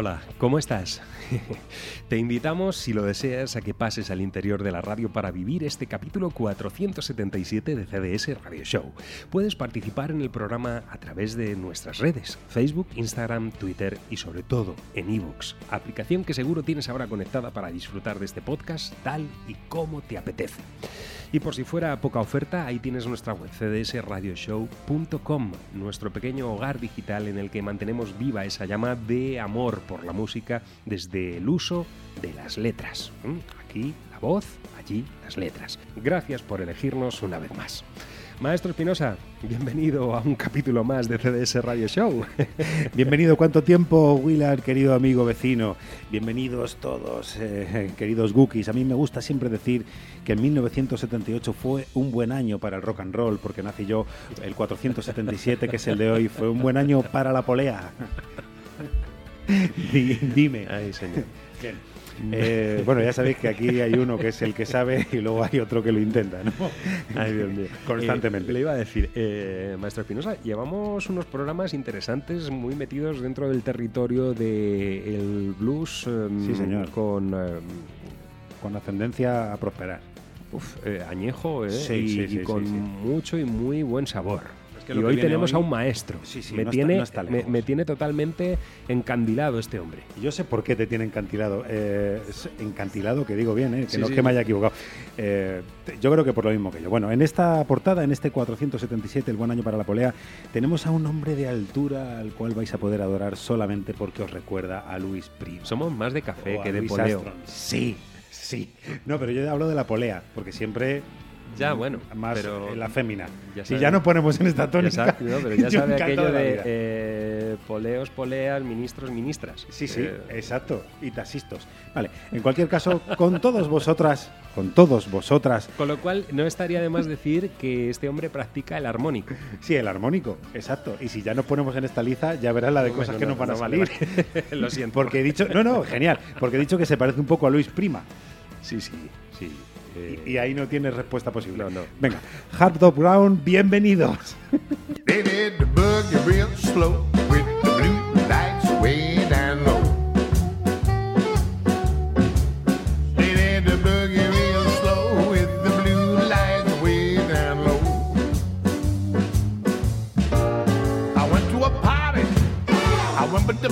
Hola, ¿cómo estás? Te invitamos, si lo deseas, a que pases al interior de la radio para vivir este capítulo 477 de CDS Radio Show. Puedes participar en el programa a través de nuestras redes, Facebook, Instagram, Twitter y sobre todo en ebooks, aplicación que seguro tienes ahora conectada para disfrutar de este podcast tal y como te apetece. Y por si fuera poca oferta, ahí tienes nuestra web cdsradioshow.com, nuestro pequeño hogar digital en el que mantenemos viva esa llama de amor por la música desde el uso de las letras. ¿Mm? Aquí la voz, allí las letras. Gracias por elegirnos una vez más. Maestro Espinosa, bienvenido a un capítulo más de CDS Radio Show. Bienvenido, ¿cuánto tiempo, Willard, querido amigo vecino? Bienvenidos todos, eh, queridos Gookies. A mí me gusta siempre decir que en 1978 fue un buen año para el rock and roll, porque nací yo el 477, que es el de hoy. Fue un buen año para la polea. Di- Dime. Ay, señor. Bien. Eh, bueno, ya sabéis que aquí hay uno que es el que sabe y luego hay otro que lo intenta, ¿no? Ay, Dios mío. Constantemente. Eh, le iba a decir, eh, Maestro Espinosa, llevamos unos programas interesantes muy metidos dentro del territorio del blues. em, Sí, señor. Con em, Con ascendencia a prosperar. uf, añejo eh, Sí, y, sí, y sí, con mucho y muy buen sabor. Que y hoy tenemos hoy- a un maestro. Sí, sí, me, no está- tiene, no está me, tiene totalmente encandilado este hombre. Yo sé por qué te tiene encantilado. Eh, encantilado, que digo bien, eh, que Sí, no es que me haya equivocado. Eh, yo creo que por lo mismo que yo. Bueno, en esta portada, en este 477, el buen año para la polea, tenemos a un hombre de altura al cual vais a poder adorar solamente porque os recuerda a Luis Primo. Somos más de café o que de poleo. Sí, sí. No, pero yo hablo de la polea, porque siempre Ya, bueno, más pero eh, la fémina. ya si sabe- ya nos ponemos en esta Ya tónica, sabe, no, pero ya sabe aquello de eh, poleos, poleas, ministros, ministras. Sí, sí, Eh, exacto. Y taxistos. Vale, en cualquier caso, con todos vosotras, con todos vosotras, Con lo cual, no estaría de más decir que este hombre practica el armónico. sí, el armónico, exacto. Y si ya nos ponemos en esta liza, ya verás la de cosas que no, nos van a vale, salir. vale. Lo siento. Porque he dicho, no, no, genial, porque he dicho que se parece un poco a Luis Prima. Sí, sí, sí. Eh, Y, y ahí no tienes respuesta posible. No, no. Venga, Hard Top Brown, bienvenidos. They did the boogie real slow with the blue lights way down low. They did the boogie real slow with the blue lights way down low. I went to a party. I went with the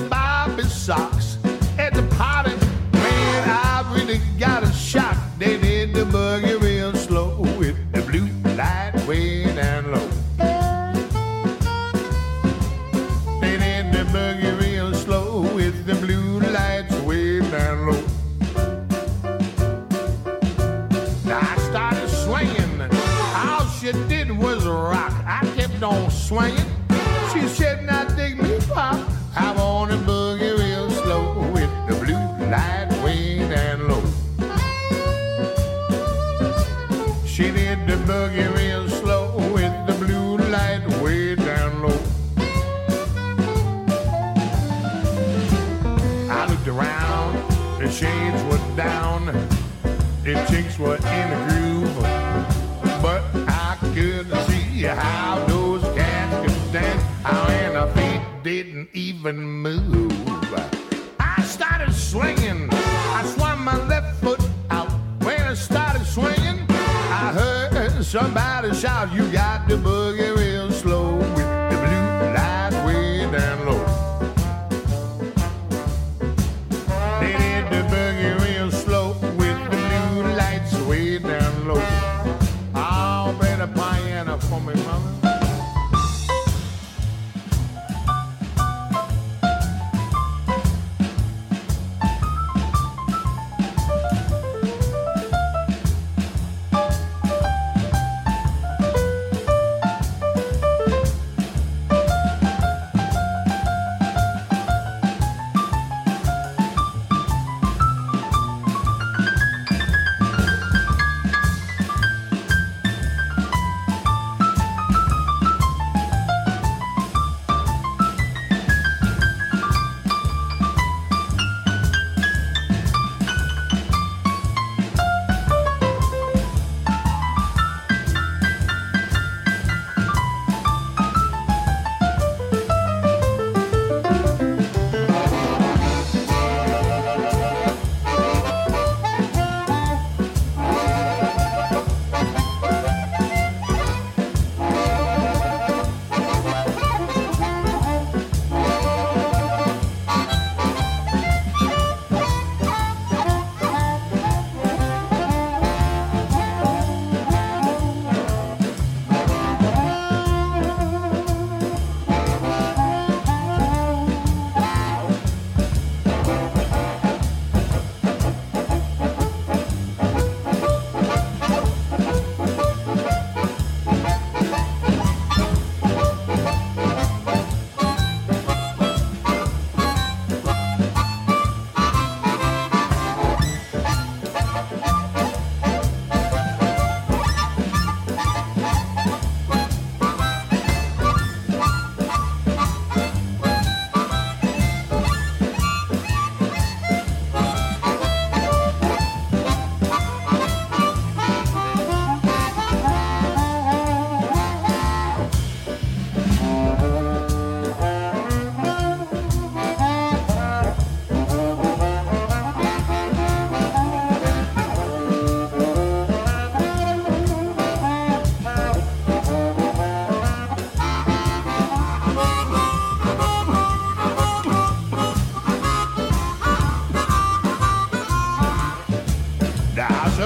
out, you got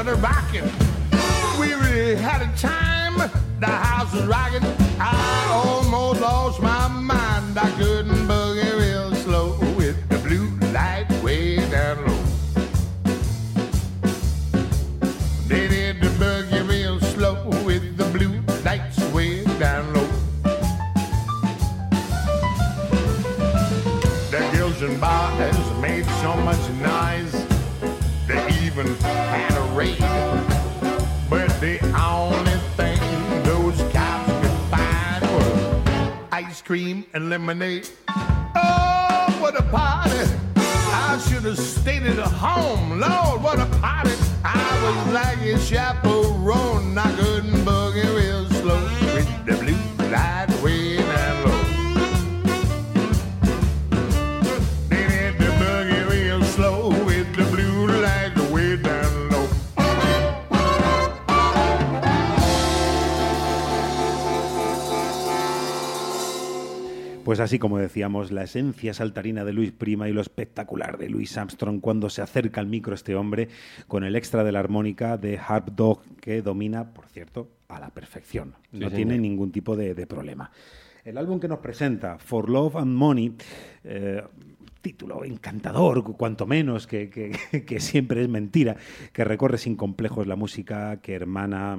of the rocking. We really had a time, the house was rocking. I almost lost my mind, I couldn't cream and lemonade. Oh, what a party! I should have stayed at home. Lord, what a party! I was like a chaperone. I couldn't boogie Pues así como decíamos, la esencia saltarina de Luis Prima y lo espectacular de Louis Armstrong cuando se acerca al micro este hombre con el extra de la armónica de Harp Dog que domina, por cierto, a la perfección. No señor. tiene ningún tipo de, de problema. El álbum que nos presenta, For Love and Money, eh, título encantador, cuanto menos, que, que- que siempre es mentira, que recorre sin complejos la música que hermana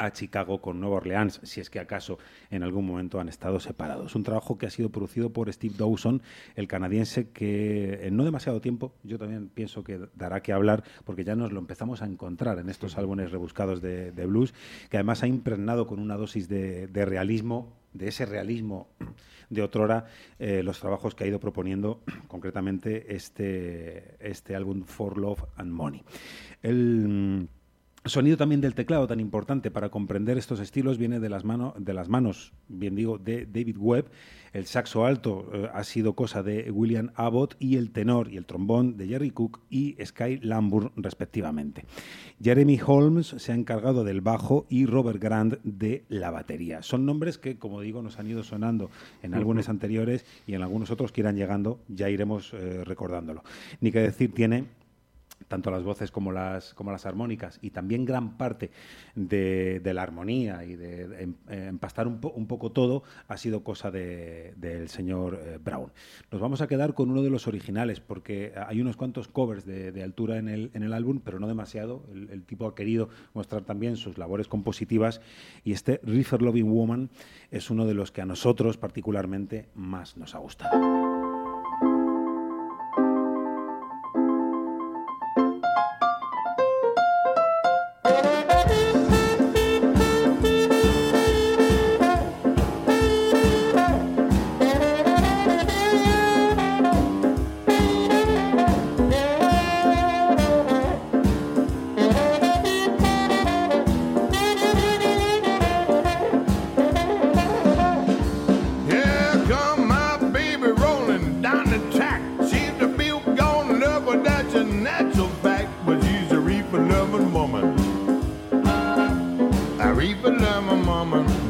a Chicago con Nueva Orleans, si es que acaso en algún momento han estado separados. Un trabajo que ha sido producido por Steve Dawson, el canadiense, que en no demasiado tiempo, yo también pienso que dará que hablar, porque ya nos lo empezamos a encontrar en estos álbumes rebuscados de, de blues, que además ha impregnado con una dosis de, de realismo, de ese realismo de otrora, eh, los trabajos que ha ido proponiendo, concretamente este, este álbum For Love and Money. El, Sonido también del teclado, tan importante para comprender estos estilos, viene de las, mano- de las manos, bien digo, de David Webb. El saxo alto eh, ha sido cosa de William Abbott y el tenor y el trombón de Jerry Cook y Sky Lambourne, respectivamente. Jeremy Holmes se ha encargado del bajo y Robert Grant de la batería. Son nombres que, como digo, nos han ido sonando en álbumes anteriores y en algunos otros que irán llegando, ya iremos eh, recordándolo. Ni que decir tiene tanto las voces como las, como las armónicas y también gran parte de, la armonía y de, em- eh, empastar un, po- un poco todo ha sido cosa de- del señor eh, Brown. Nos vamos a quedar con uno de los originales porque hay unos cuantos covers de, altura en el, en el álbum, pero no demasiado. El, el tipo ha querido mostrar también sus labores compositivas y este River Loving Woman es uno de los que a nosotros particularmente más nos ha gustado. A reaper loving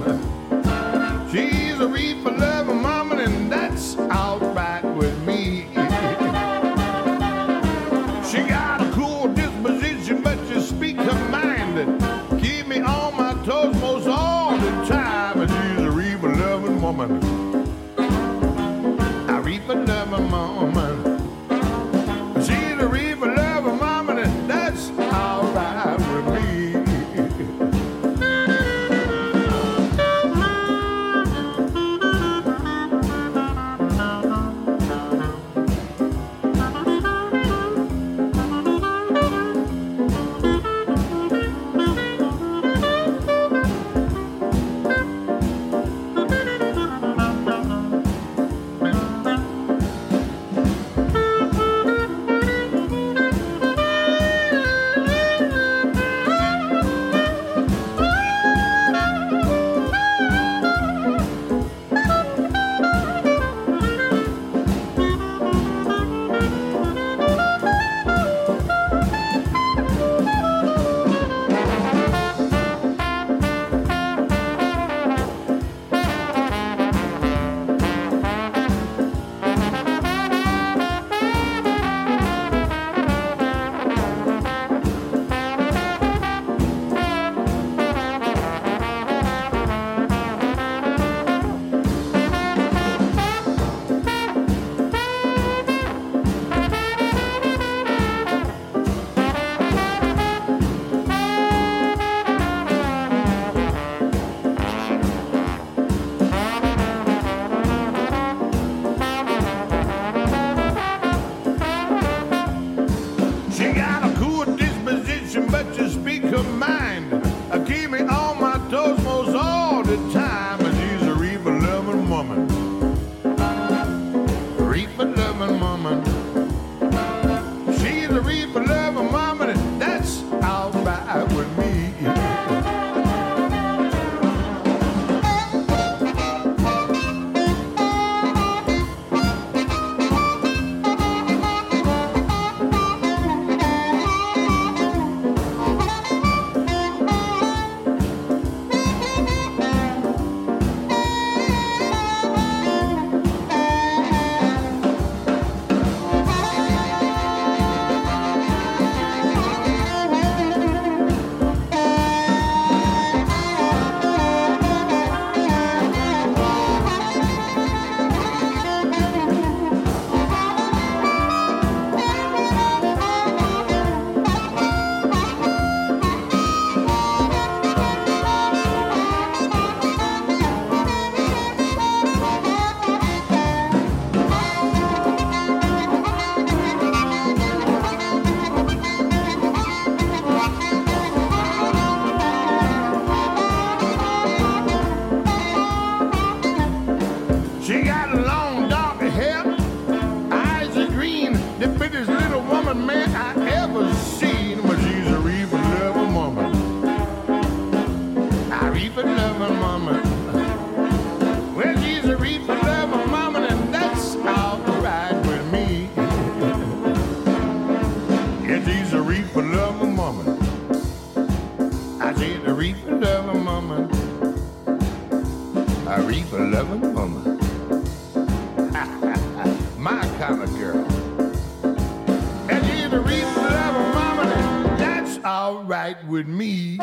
all right with me.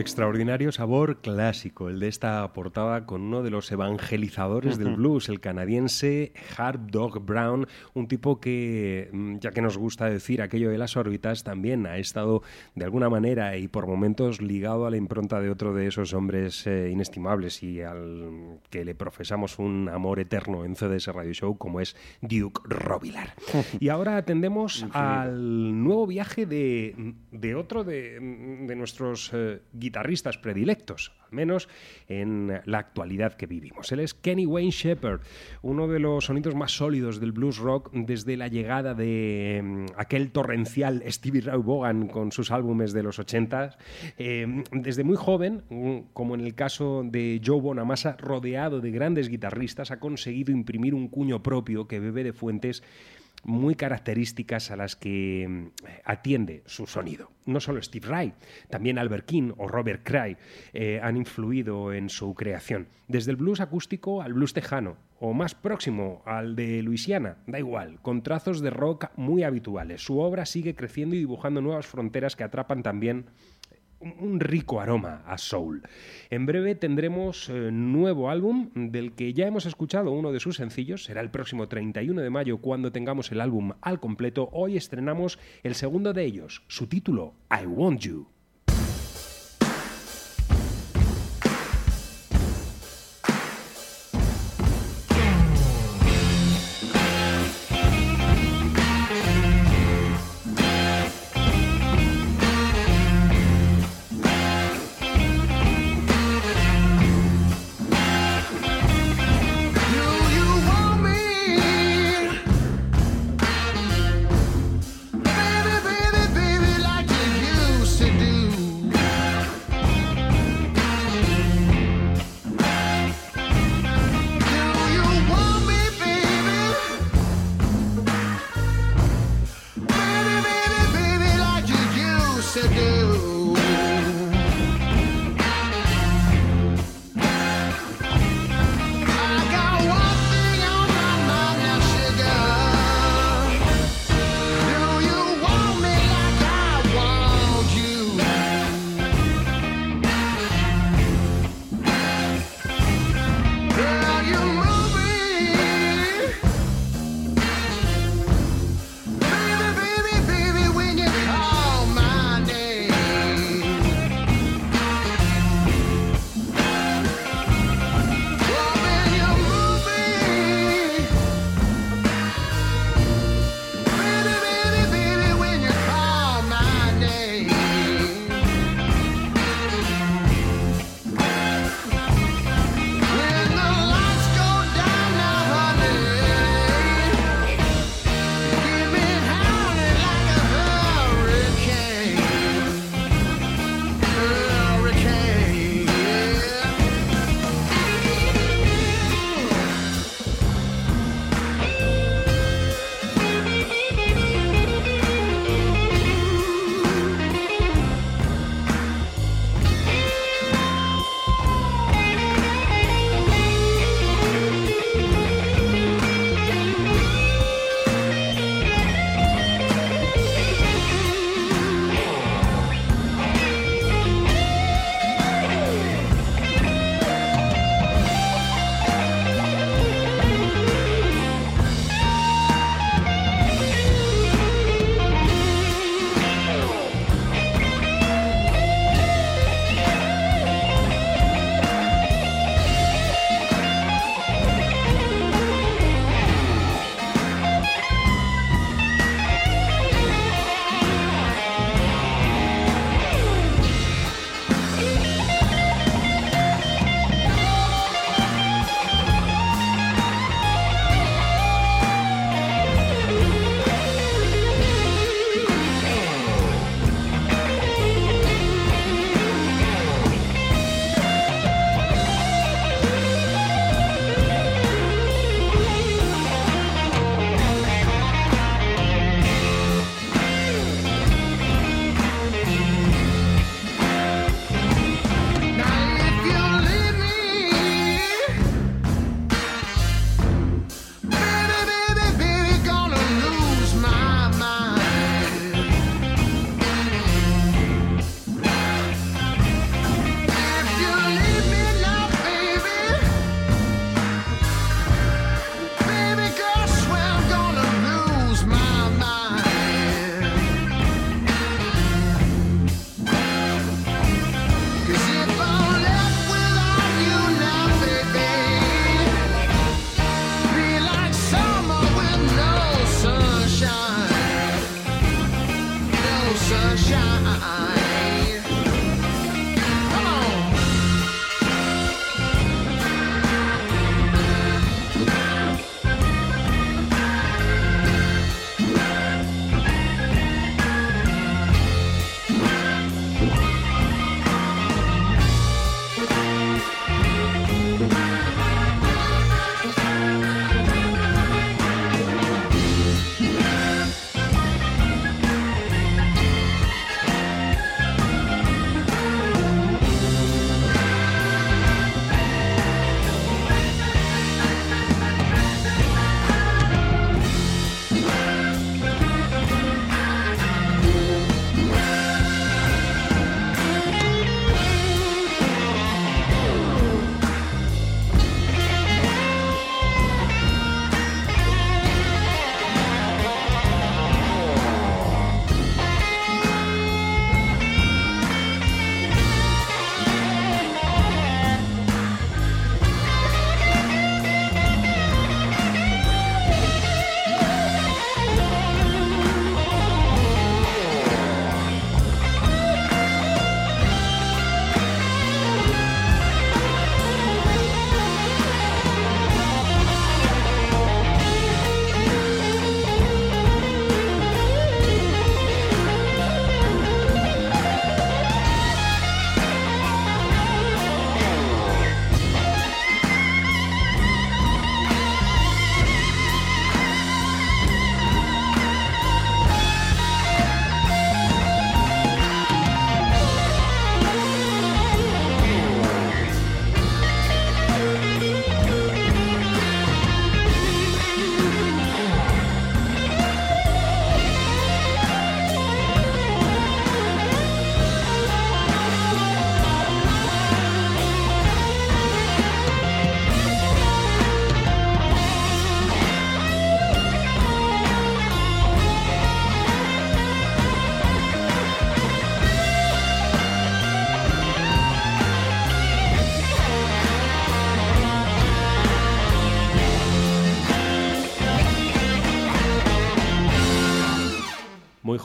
Extraordinario sabor clásico, el de esta portada con uno de los evangelizadores del blues, el canadiense Harp Dog Brown, un tipo que, mm, ya que nos gusta decir aquello de las órbitas, también ha estado de alguna manera y por momentos ligado a la impronta de otro de esos hombres eh, inestimables y al que le profesamos un amor eterno en CDS Radio Show, como es Duke Robilar. y ahora atendemos al nuevo viaje de, de otro de, de nuestros eh, guitarristas predilectos, al menos en la actualidad que vivimos. Él es Kenny Wayne Shepherd, uno de los sonidos más sólidos del blues rock desde la llegada de mm, aquel torrencial Stevie Ray Vaughan con sus álbumes de los 80. Eh, desde muy joven, mm, como en el caso de Joe Bonamassa, rodeado de grandes guitarristas, ha conseguido imprimir un cuño propio que bebe de fuentes muy características a las que mm, atiende su sonido. No solo Steve Rai, también Albert King o Robert Cray eh, han influido en su creación. Desde el blues acústico al blues tejano, o más próximo al de Luisiana, da igual, con trazos de rock muy habituales. Su obra sigue creciendo y dibujando nuevas fronteras que atrapan también un- rico aroma a soul. En breve tendremos eh, nuevo álbum del que ya hemos escuchado uno de sus sencillos, será el próximo 31 de mayo cuando tengamos el álbum al completo. Hoy estrenamos el segundo de ellos, su título I Want You.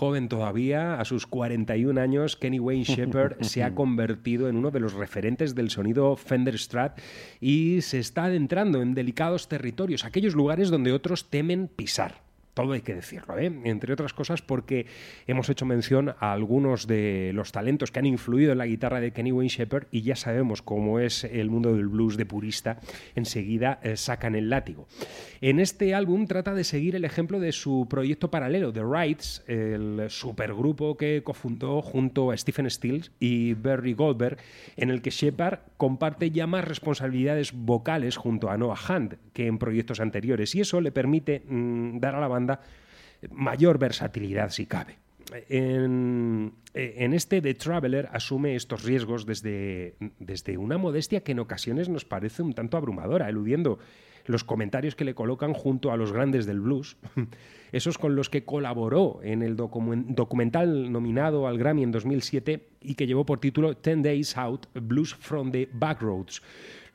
Joven todavía, a sus 41 años, Kenny Wayne Shepherd se ha convertido en uno de los referentes del sonido Fender Strat y se está adentrando en delicados territorios, aquellos lugares donde otros temen pisar. Todo hay que decirlo, ¿eh? entre otras cosas porque hemos hecho mención a algunos de los talentos que han influido en la guitarra de Kenny Wayne Shepherd y ya sabemos cómo es el mundo del blues de purista, enseguida eh, sacan el látigo. En este álbum trata de seguir el ejemplo de su proyecto paralelo, The Rights, el supergrupo que cofundó junto a Stephen Stills y Barry Goldberg, en el que Shepherd comparte ya más responsabilidades vocales junto a Noah Hunt que en proyectos anteriores y eso le permite mm, dar a la banda mayor versatilidad si cabe. En, en, este The Traveler asume estos riesgos desde, desde una modestia que en ocasiones nos parece un tanto abrumadora, eludiendo los comentarios que le colocan junto a los grandes del blues, esos con los que colaboró en el documental nominado al Grammy en 2007 y que llevó por título Ten Days Out, Blues from the Backroads.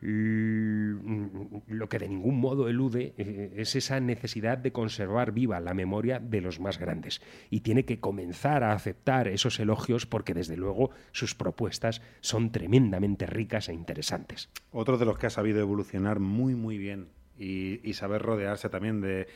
Lo que de ningún modo elude eh, es esa necesidad de conservar viva la memoria de los más grandes y tiene que comenzar a aceptar esos elogios porque desde luego sus propuestas son tremendamente ricas e interesantes. Otro de los que ha sabido evolucionar muy muy bien y, saber rodearse también de,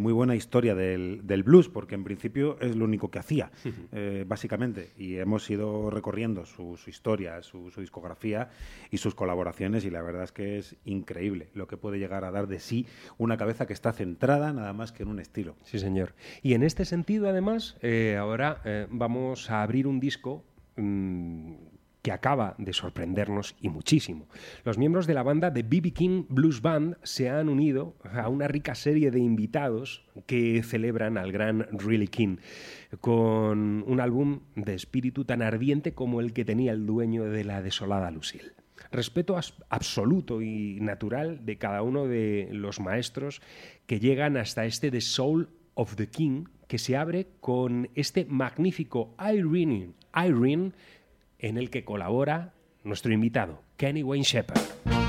muy buena historia del, blues, porque en principio es lo único que hacía, eh, básicamente. Y hemos ido recorriendo su, historia, su, discografía y sus colaboraciones, y la verdad es que es increíble lo que puede llegar a dar de sí una cabeza que está centrada nada más que en un estilo. Sí, señor. Y en este sentido, además, eh, ahora eh, vamos a abrir un disco. Mm, que acaba de sorprendernos y muchísimo. Los miembros de la banda de BB King Blues Band se han unido a una rica serie de invitados que celebran al gran Really King con un álbum de espíritu tan ardiente como el que tenía el dueño de la desolada Lucille respeto absoluto y natural de cada uno de los maestros que llegan hasta este The Soul of the King, que se abre con este magnífico Irene, Irene en el que colabora nuestro invitado, Kenny Wayne Shepherd.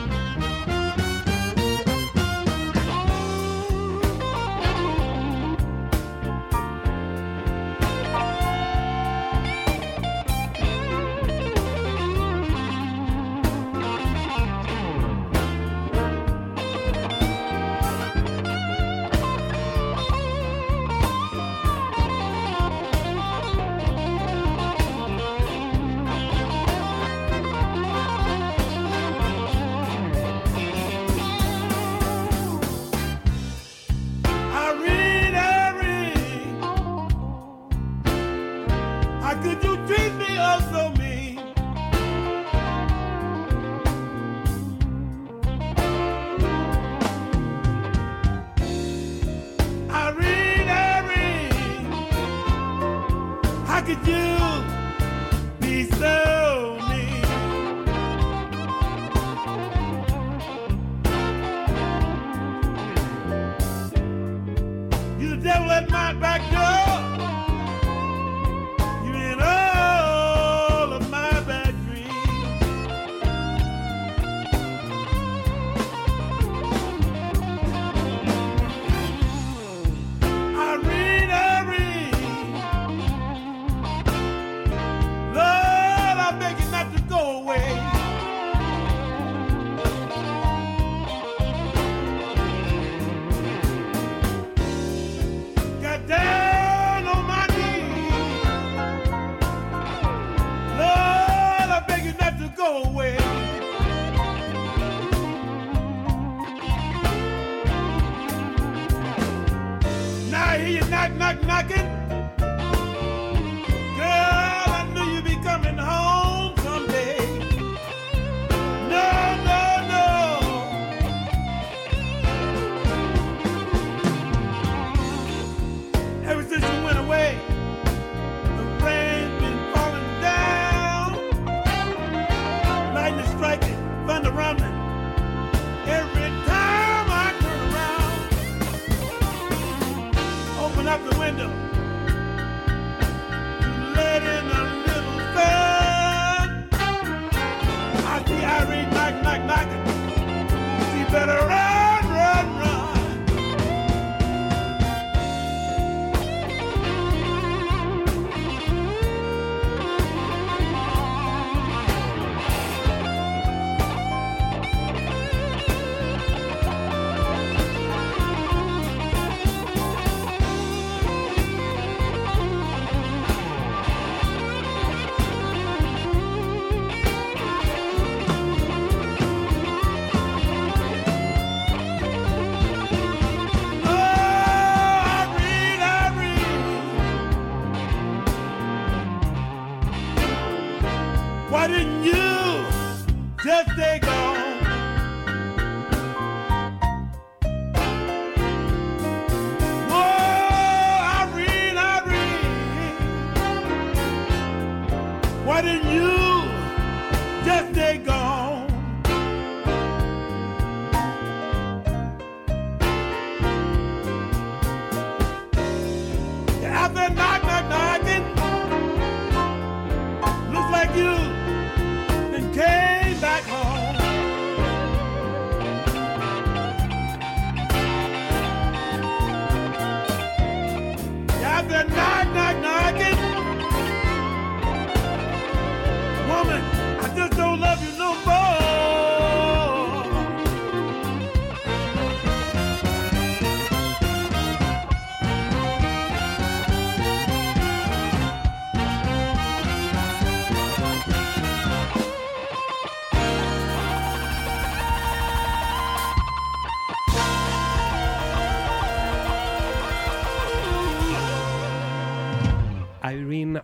knocking.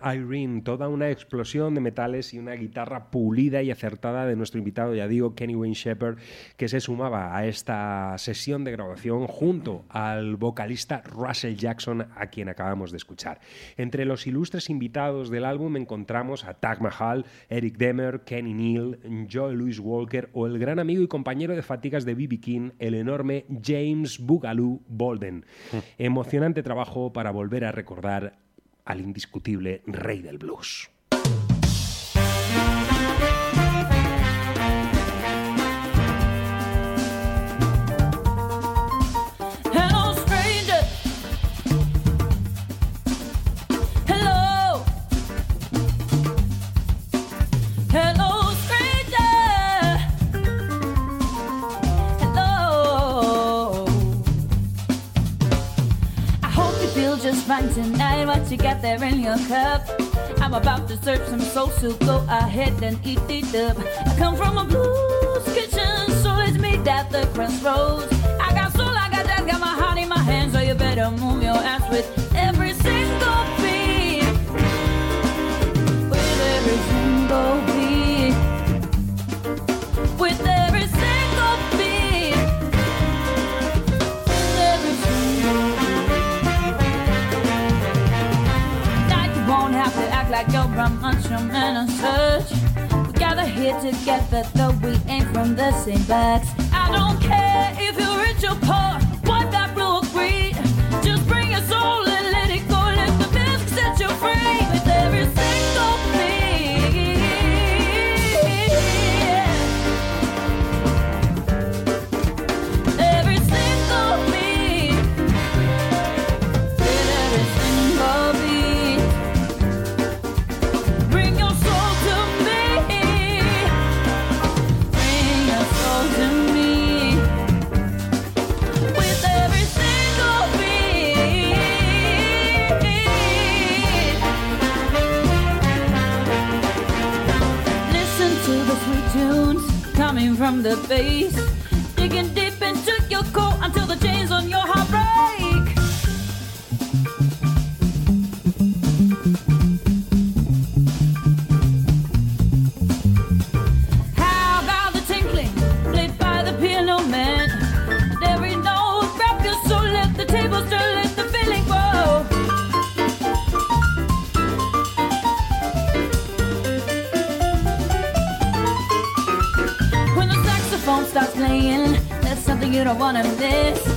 Irene, toda una explosión de metales y una guitarra pulida y acertada de nuestro invitado, ya digo, Kenny Wayne Shepherd, que se sumaba a esta sesión de grabación junto al vocalista Russell Jackson, a quien acabamos de escuchar. Entre los ilustres invitados del álbum encontramos a Tag Mahal, Eric Demer, Kenny Neal, Joe Louis Walker o el gran amigo y compañero de fatigas de B.B. King, el enorme James Boogaloo Bolden. Emocionante trabajo para volver a recordar al indiscutible rey del blues. Feel just fine tonight. What you got there in your cup? I'm about to serve some soul soup. Go ahead and eat it up. I come from a blues kitchen, so let's meet at the crossroads. I got soul, I got that, got my heart in my hands, so you better move your ass with every like you're a man and such. We gather here together, though we ain't from the same backs. I don't care if you're rich or poor, from the bass. Don't wanna miss.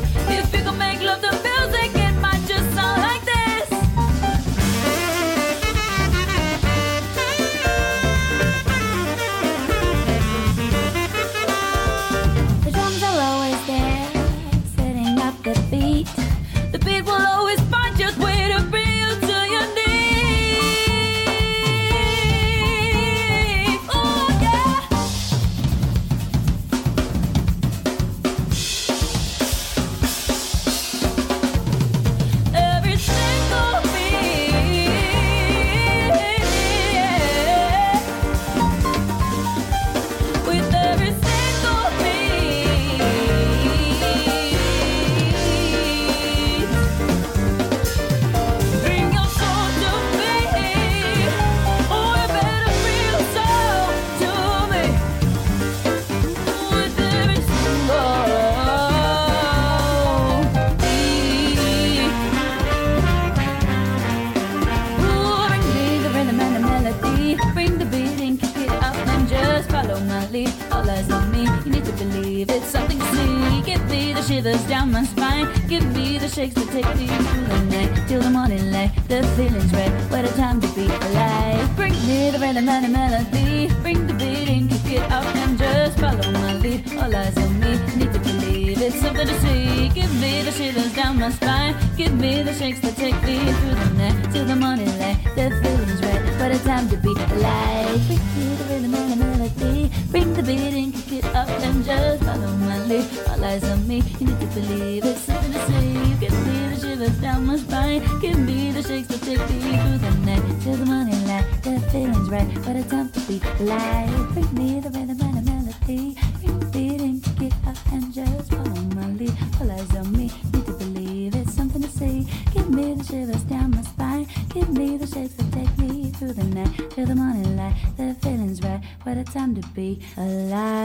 Right, what a time to be alive. Bring me the rhythm and the melody. Bring the beat and up and just follow my lead. All eyes on me, need to believe it's something to see. Give me the shivers down my spine. Give me the shakes that take me through the night till the morning light. The feeling's right, what a time to be alive.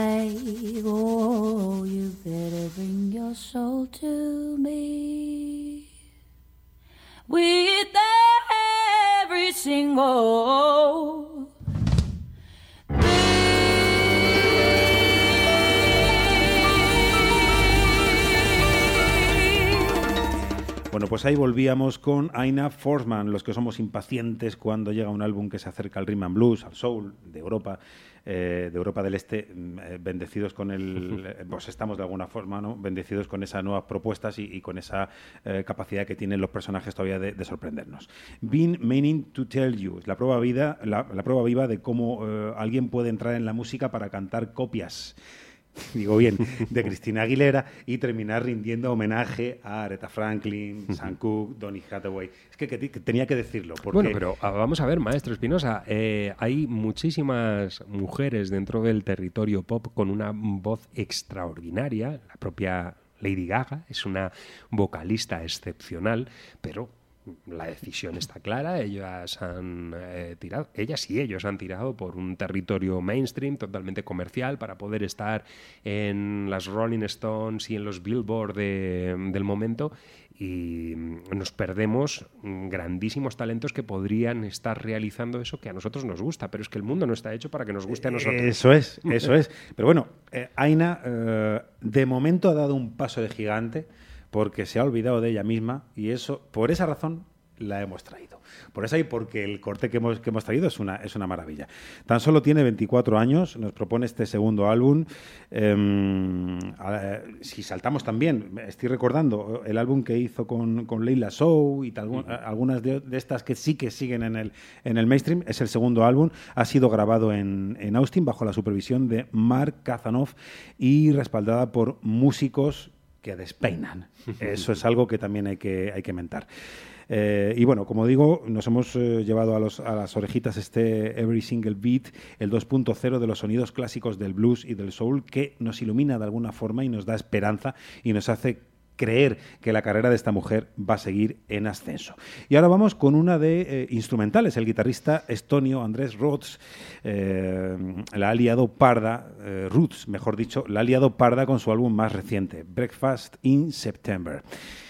Pues ahí volvíamos con Aina Forsman, los que somos impacientes cuando llega un álbum que se acerca al rhythm and blues, al soul de Europa, eh, de Europa del Este, mm, eh, bendecidos con el, eh, pues estamos de alguna forma, ¿no? Bendecidos con esas nuevas propuestas y, y con esa capacidad que tienen los personajes todavía de, de sorprendernos. Been meaning to tell you, es la prueba vida, la, la prueba viva de cómo alguien puede entrar en la música para cantar copias digo bien, de Cristina Aguilera y terminar rindiendo homenaje a Aretha Franklin, Sam Cooke, Donny Hathaway. Es que, que ti- que tenía que decirlo. Porque Bueno, pero ah, vamos a ver, maestro Espinosa, eh, hay muchísimas mujeres dentro del territorio pop con una voz extraordinaria. La propia Lady Gaga es una vocalista excepcional, pero la decisión está clara. Ellas han eh, tirado, ellas y ellos han tirado por un territorio mainstream totalmente comercial para poder estar en las Rolling Stones y en los Billboard de- del momento y nos perdemos grandísimos talentos que podrían estar realizando eso que a nosotros nos gusta, pero es que el mundo no está hecho para que nos guste a nosotros. Eso es, eso es. Pero bueno, eh, Aina eh, de momento ha dado un paso de gigante porque se ha olvidado de ella misma y eso, por esa razón, la hemos traído. Por esa y porque el corte que hemos, que hemos traído es una, es una maravilla. Tan solo tiene 24 años, nos propone este segundo álbum. Em, a- si saltamos también, estoy recordando el álbum que hizo con, con Leila Sow y tal, algunas de, de estas que sí que siguen en el, en el mainstream, es el segundo álbum. Ha sido grabado en, en Austin bajo la supervisión de Mark Kazanoff y respaldada por músicos que despeinan. Eso es algo que también hay que, hay que mentar. Eh, y bueno, como digo, nos hemos eh, llevado a, los- a las orejitas este Every Single Beat, el 2.0 de los sonidos clásicos del blues y del soul, que nos ilumina de alguna forma y nos da esperanza y nos hace creer que la carrera de esta mujer va a seguir en ascenso. Y ahora vamos con una de eh, instrumentales. El guitarrista estonio Andrés Rhodes eh, la ha liado parda, eh, Roots, mejor dicho, la ha liado parda con su álbum más reciente, Breakfast in September.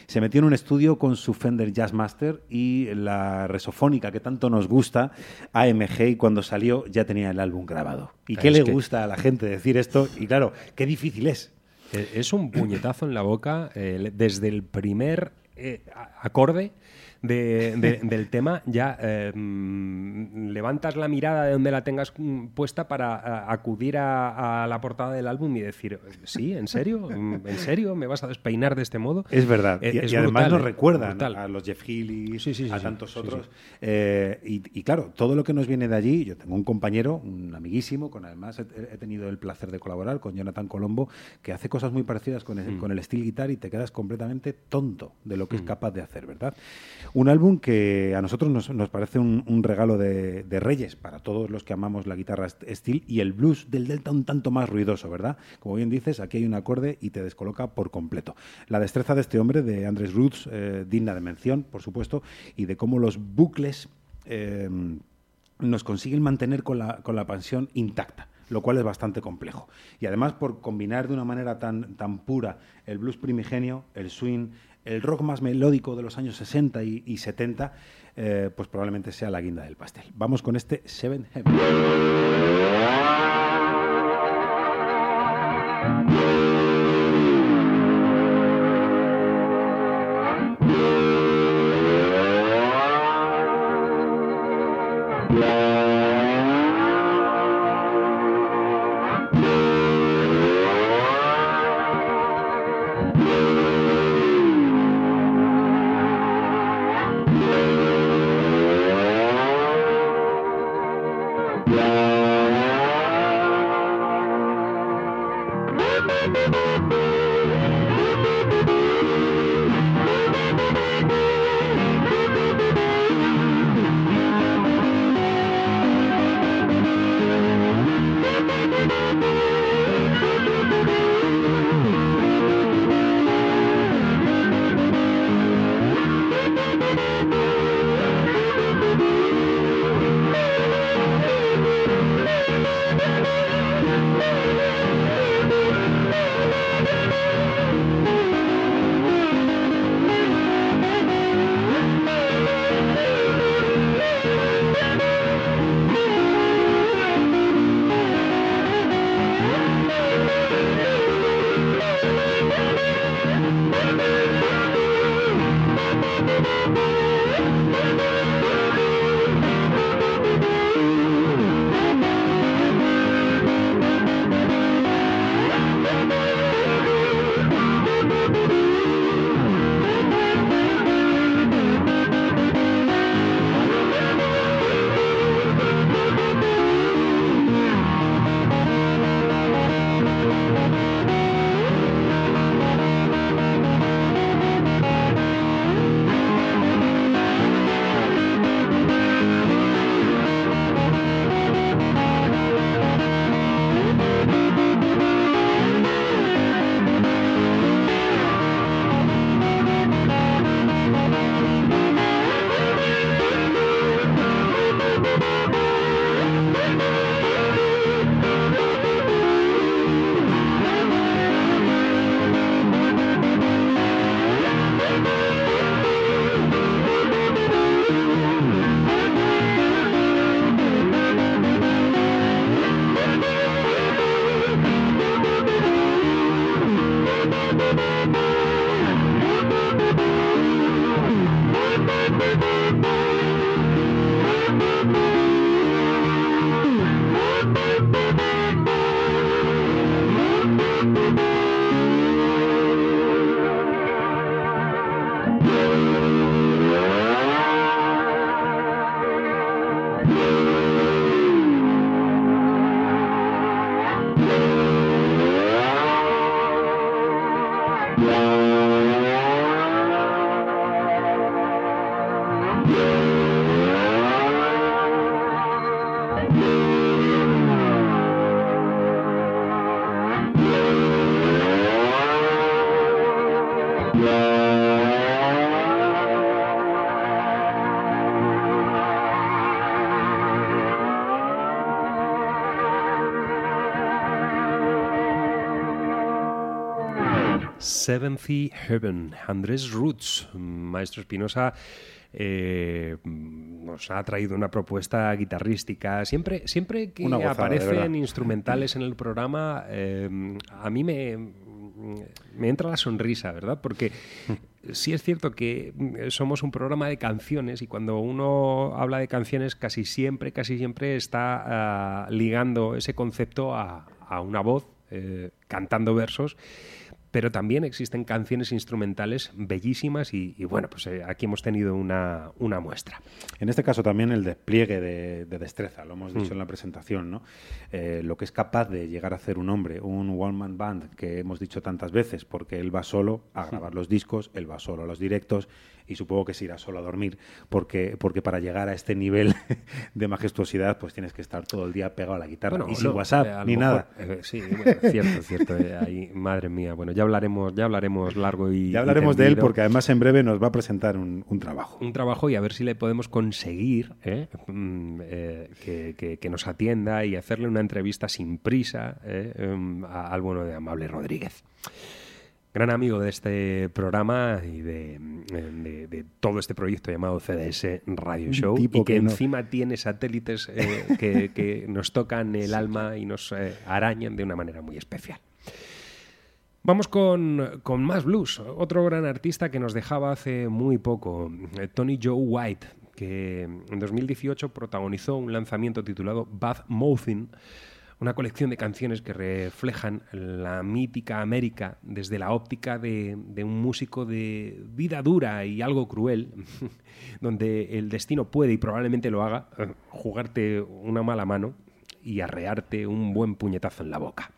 Se metió en un estudio con su Fender Jazzmaster y la resofónica que tanto nos gusta, AMG, y cuando salió ya tenía el álbum grabado. ¿Y qué Es le que- gusta a la gente decir esto? Y claro, qué difícil es. Eh, Es un puñetazo en la boca eh, desde el primer eh, acorde de- de- del tema. Ya eh, mm, levantas la mirada de donde la tengas mm, puesta para a- acudir a, a la portada del álbum y decir, sí, ¿en serio? Mm, ¿En serio? ¿Me vas a despeinar de este modo? Es verdad. Eh, y, es y además nos eh, recuerdan brutal. a los Jeff Healy, Sí, sí, sí, a tantos otros. Eh, y, y claro, todo lo que nos viene de allí, yo tengo un compañero, un amiguísimo, con además he, he tenido el placer de colaborar con Jonathan Colombo, que hace cosas muy parecidas con el, Mm. con el steel guitar y te quedas completamente tonto de lo que es capaz de hacer, ¿verdad? Un álbum que a nosotros nos, nos parece un, un regalo de, de reyes para todos los que amamos la guitarra steel y el blues del delta un tanto más ruidoso, ¿verdad? Como bien dices, aquí hay un acorde y te descoloca por completo. La destreza de este hombre, de Andrés Roots, eh, digna de mención, por supuesto, y de cómo los bucles eh, nos consiguen mantener con la, con la pasión intacta lo cual es bastante complejo. Y además por combinar de una manera tan, tan pura el blues primigenio, el swing, el rock más melódico de los años 60 y, y 70, eh, pues probablemente sea la guinda del pastel. Vamos con este Seven Heaven. Seventh Heaven, Andrés Roots, maestro Espinosa. Eh, nos ha traído una propuesta guitarrística. Siempre, siempre que gozada, aparecen instrumentales en el programa, eh, a mí me, me entra la sonrisa, ¿verdad? Porque sí es cierto que somos un programa de canciones y cuando uno habla de canciones casi siempre, casi siempre está ah, ligando ese concepto a, a una voz eh, cantando versos. Pero también existen canciones instrumentales bellísimas y, y bueno, pues eh, aquí hemos tenido una, una muestra. En este caso también el despliegue de, de destreza, lo hemos dicho Mm. en la presentación, ¿no? Eh, lo que es capaz de llegar a hacer un hombre, un one-man band que hemos dicho tantas veces, porque él va solo a grabar los discos, él va solo a los directos y supongo que se irá solo a dormir, porque, porque para llegar a este nivel de majestuosidad pues tienes que estar todo el día pegado a la guitarra Bueno, y sin no, WhatsApp eh, ni mejor, nada. eh, sí, bueno, cierto, cierto. eh, ahí, madre mía. Bueno, ya hablaremos, ya hablaremos largo y Ya y hablaremos de él porque además en breve nos va a presentar un, un trabajo. un trabajo y a ver si le podemos conseguir ¿eh? Mm, que, que- que nos atienda y hacerle una entrevista sin prisa. Em, a- al bueno de Amable Rodríguez. Gran amigo de este programa y de, de- de todo este proyecto llamado CDS Radio Show tipo y que, que no- encima tiene satélites eh, que, que nos tocan el alma y nos eh, arañan de una manera muy especial. Vamos con, con más blues. Otro gran artista que nos dejaba hace muy poco, eh, Tony Joe White, que en 2018 protagonizó un lanzamiento titulado Bad Mouthing, una colección de canciones que reflejan la mítica América desde la óptica de, un músico de vida dura y algo cruel, donde el destino puede y probablemente lo haga, jugarte una mala mano y arrearte un buen puñetazo en la boca.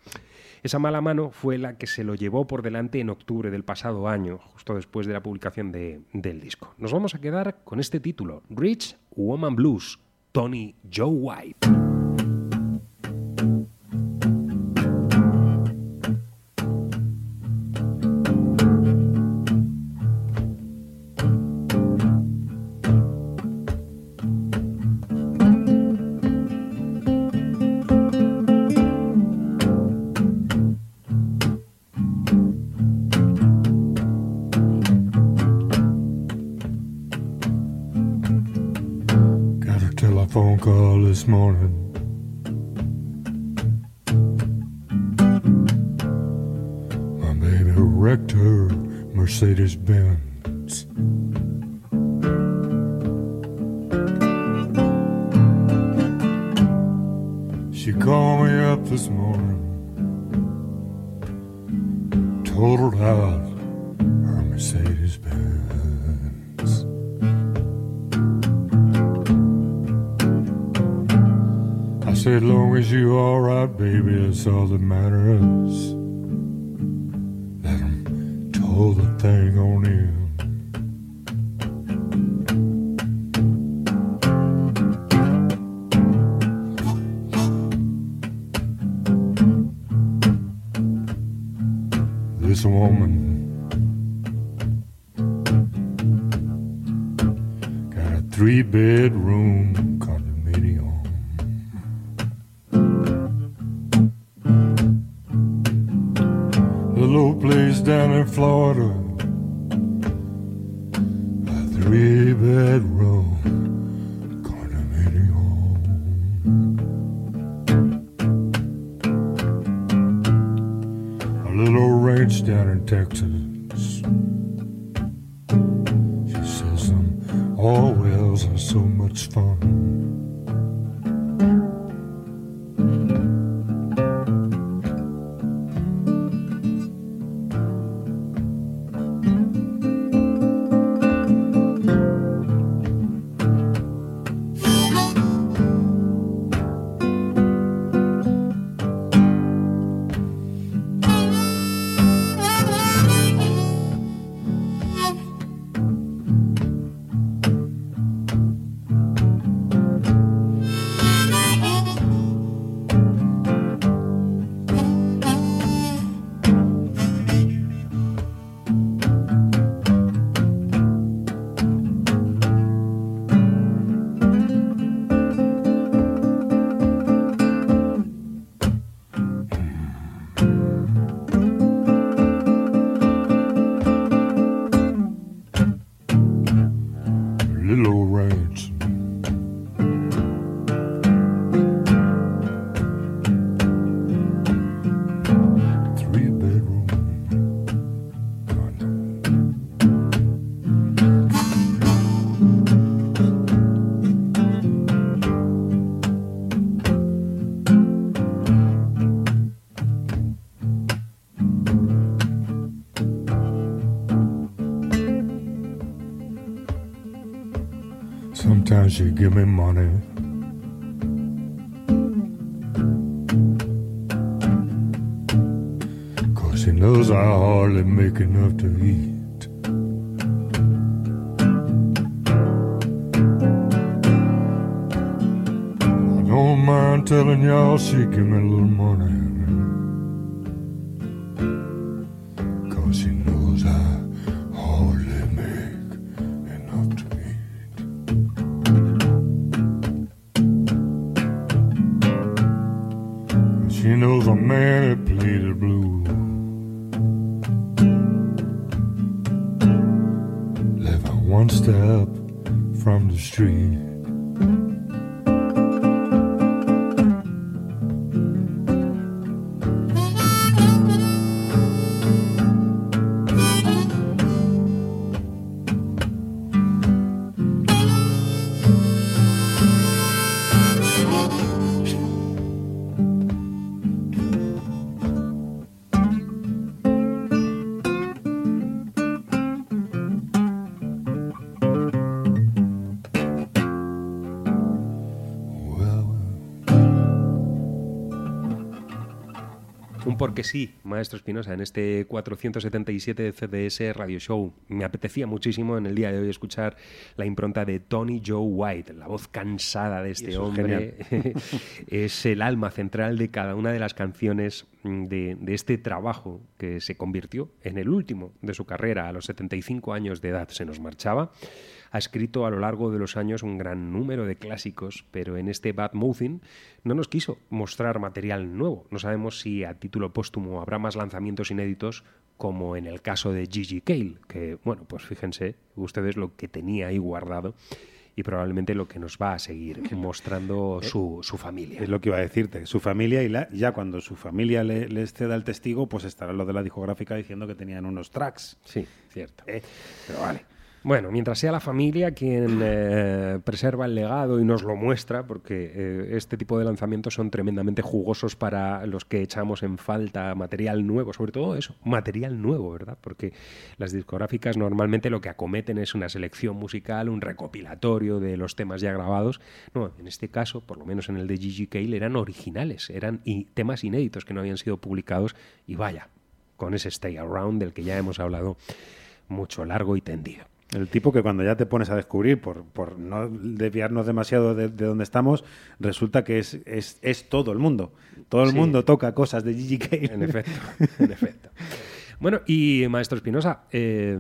Esa mala mano fue la que se lo llevó por delante en octubre del pasado año, justo después de la publicación de- del disco. Nos vamos a quedar con este título, Rich Woman Blues, Tony Joe White. phone call this morning. wrecked her Mercedes Benz. She called me up this morning, totaled out her Mercedes Benz. I said, long as you all right, baby, that's all that matters. Tow the thing on in. She give me money. Cause she knows I hardly make enough to eat. I don't mind telling y'all she give me a little step from the street. Porque sí, maestro Espinosa, en este 477 de CDS Radio Show. Me apetecía muchísimo en el día de hoy escuchar la impronta de Tony Joe White, la voz cansada de este es hombre. es el alma central de cada una de las canciones mm, de, de este trabajo que se convirtió en el último de su carrera. A los 75 años de edad se nos marchaba. Ha escrito a lo largo de los años un gran número de clásicos, pero en este Bad Mouthing no nos quiso mostrar material nuevo. No sabemos si a título póstumo habrá más lanzamientos inéditos como en el caso de Gigi Cale, que, bueno, pues fíjense ustedes lo que tenía ahí guardado y probablemente lo que nos va a seguir mostrando su, su familia. Es lo que iba a decirte, su familia y la- ya cuando su familia le, le ceda el testigo, pues estará lo de la discográfica diciendo que tenían unos tracks. Sí, cierto. Eh, pero vale. Bueno, mientras sea la familia quien eh, preserva el legado y nos lo muestra, porque eh, este tipo de lanzamientos son tremendamente jugosos para los que echamos en falta material nuevo, sobre todo eso, material nuevo, ¿verdad? Porque las discográficas normalmente lo que acometen es una selección musical, un recopilatorio de los temas ya grabados. No, en este caso, por lo menos en el de Gigi Cale, eran originales, eran temas inéditos que no habían sido publicados y vaya, con ese Stay Around del que ya hemos hablado mucho, largo y tendido. El tipo que cuando ya te pones a descubrir, por, por no desviarnos demasiado de, de donde estamos, resulta que es, es, es todo el mundo. Todo el Sí. mundo toca cosas de Gigi Cale. En efecto, en efecto. Bueno, y maestro Espinosa, eh,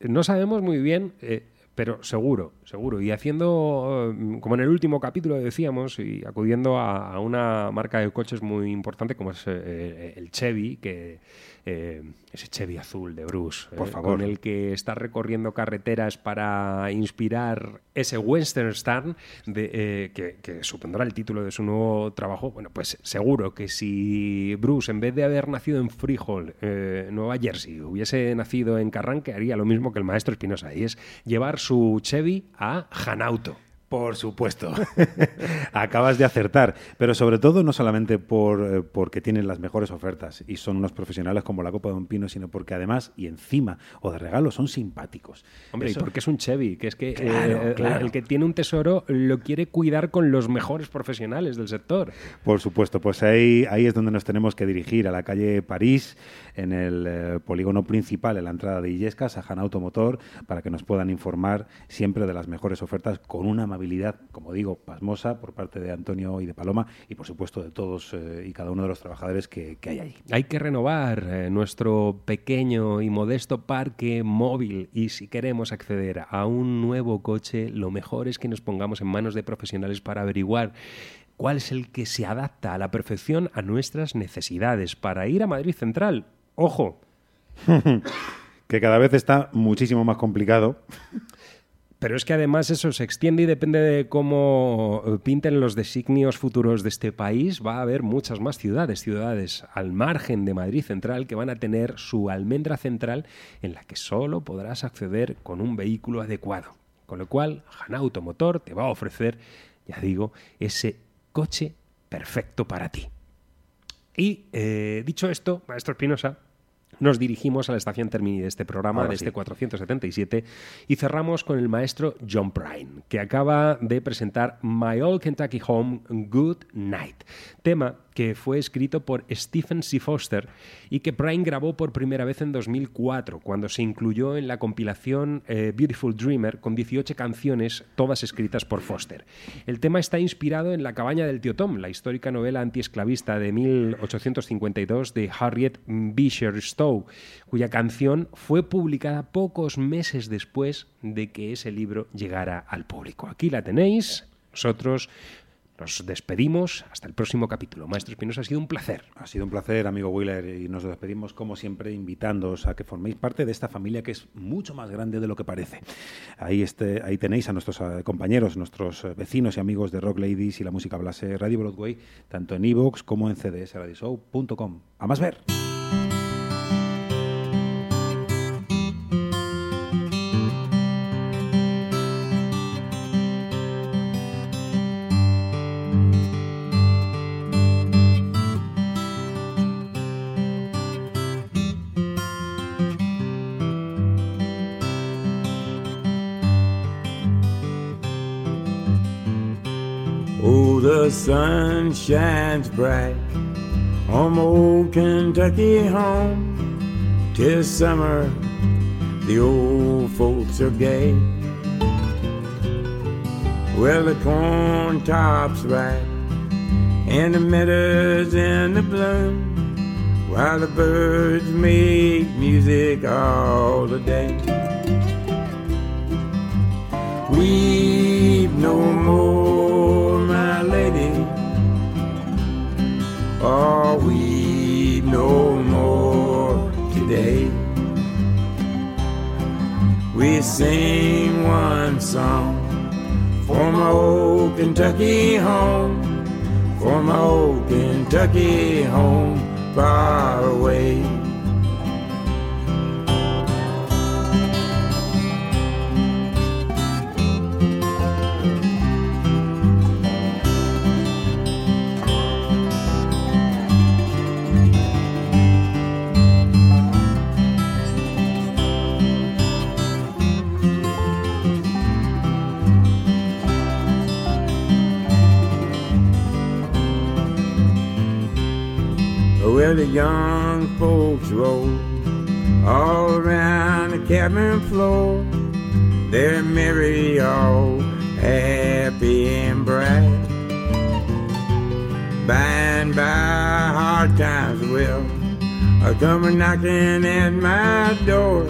no sabemos muy bien, eh, pero seguro, seguro, y haciendo, eh, como en el último capítulo decíamos, y acudiendo a, a una marca de coches muy importante como es eh, el Chevy, que eh, ese Chevy azul de Bruce, Por eh, favor. con el que está recorriendo carreteras para inspirar ese Western Star de, eh, que, que supondrá el título de su nuevo trabajo. Bueno, pues seguro que si Bruce, en vez de haber nacido en Freehold, eh, Nueva Jersey, hubiese nacido en Carranque, haría lo mismo que el maestro Espinosa, y es llevar su Chevy a Hanauto. Por supuesto. Acabas de acertar. Pero sobre todo, no solamente por, eh, porque tienen las mejores ofertas y son unos profesionales como la Copa de un Pino, sino porque además, y encima, o de regalo, son simpáticos. Hombre, Eso- y porque es un Chevy, que es que Claro, eh, claro. el que tiene un tesoro lo quiere cuidar con los mejores profesionales del sector. Por supuesto, pues ahí, ahí es donde nos tenemos que dirigir, a la calle París, en el eh, polígono principal, en la entrada de Illescas, a Han Automotor, para que nos puedan informar siempre de las mejores ofertas con una amabilidad, como digo, pasmosa por parte de Antonio y de Paloma y, por supuesto, de todos eh, y cada uno de los trabajadores que, que hay allí. Hay que renovar eh, nuestro pequeño y modesto parque móvil y si queremos acceder a un nuevo coche, lo mejor es que nos pongamos en manos de profesionales para averiguar cuál es el que se adapta a la perfección a nuestras necesidades para ir a Madrid Central. Ojo, que cada vez está muchísimo más complicado. Pero es que además eso se extiende y depende de cómo pinten los designios futuros de este país. Va a haber muchas más ciudades, ciudades al margen de Madrid Central que van a tener su almendra central en la que solo podrás acceder con un vehículo adecuado. Con lo cual, Han Automotor te va a ofrecer, ya digo, ese coche perfecto para ti. Y eh, dicho esto, maestro Espinosa, nos dirigimos a la estación Termini de este programa, Ahora de sí. este 477, y cerramos con el maestro John Prine, que acaba de presentar My Old Kentucky Home Good Night, tema que fue escrito por Stephen C. Foster y que Prine grabó por primera vez en 2004, cuando se incluyó en la compilación eh, Beautiful Dreamer con 18 canciones, todas escritas por Foster. El tema está inspirado en La cabaña del tío Tom, la histórica novela antiesclavista de 1852 de Harriet Beecher Stowe, cuya canción fue publicada pocos meses después de que ese libro llegara al público. Aquí la tenéis. Nosotros nos despedimos hasta el próximo capítulo. Maestro Espinosa, ha sido un placer. Ha sido un placer, amigo Wheeler, y nos despedimos como siempre invitándoos a que forméis parte de esta familia que es mucho más grande de lo que parece. Ahí, este, ahí tenéis a nuestros eh, compañeros, nuestros eh, vecinos y amigos de Rock Ladies y la música Blase Radio Broadway, tanto en iVoox como en cdsradioshow.com. A más ver. The sun shines bright on my old Kentucky home. Tis summer, the old folks are gay. Well, the corn tops ripe and the meadows in the bloom, while the birds make music all the day. Weep no more, Oh, weep no more today. We sing one song for my old Kentucky home, for my old Kentucky home far away. Where the young folks roll all around the cabin floor. They're merry, all happy and bright. By and by, hard times will come knocking at my door.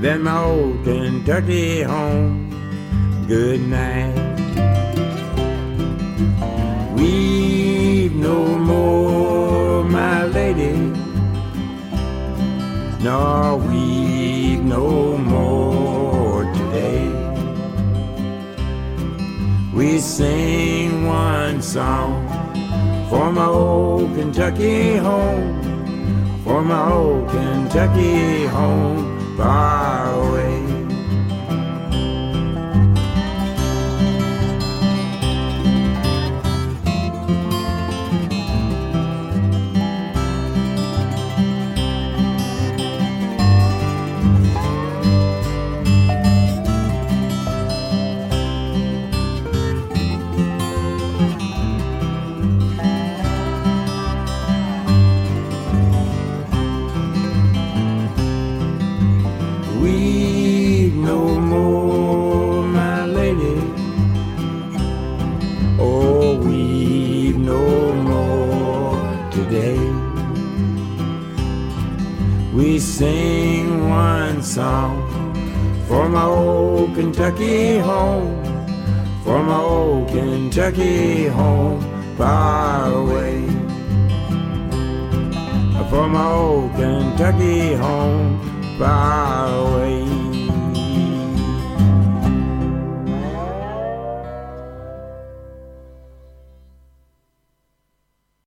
Then my old Kentucky home. Good night. Weep no more, my nor weep no more today. We sing one song for my old Kentucky home, for my old Kentucky home far away. Song for my old Kentucky home, for my old Kentucky home far away. For my old Kentucky home far away.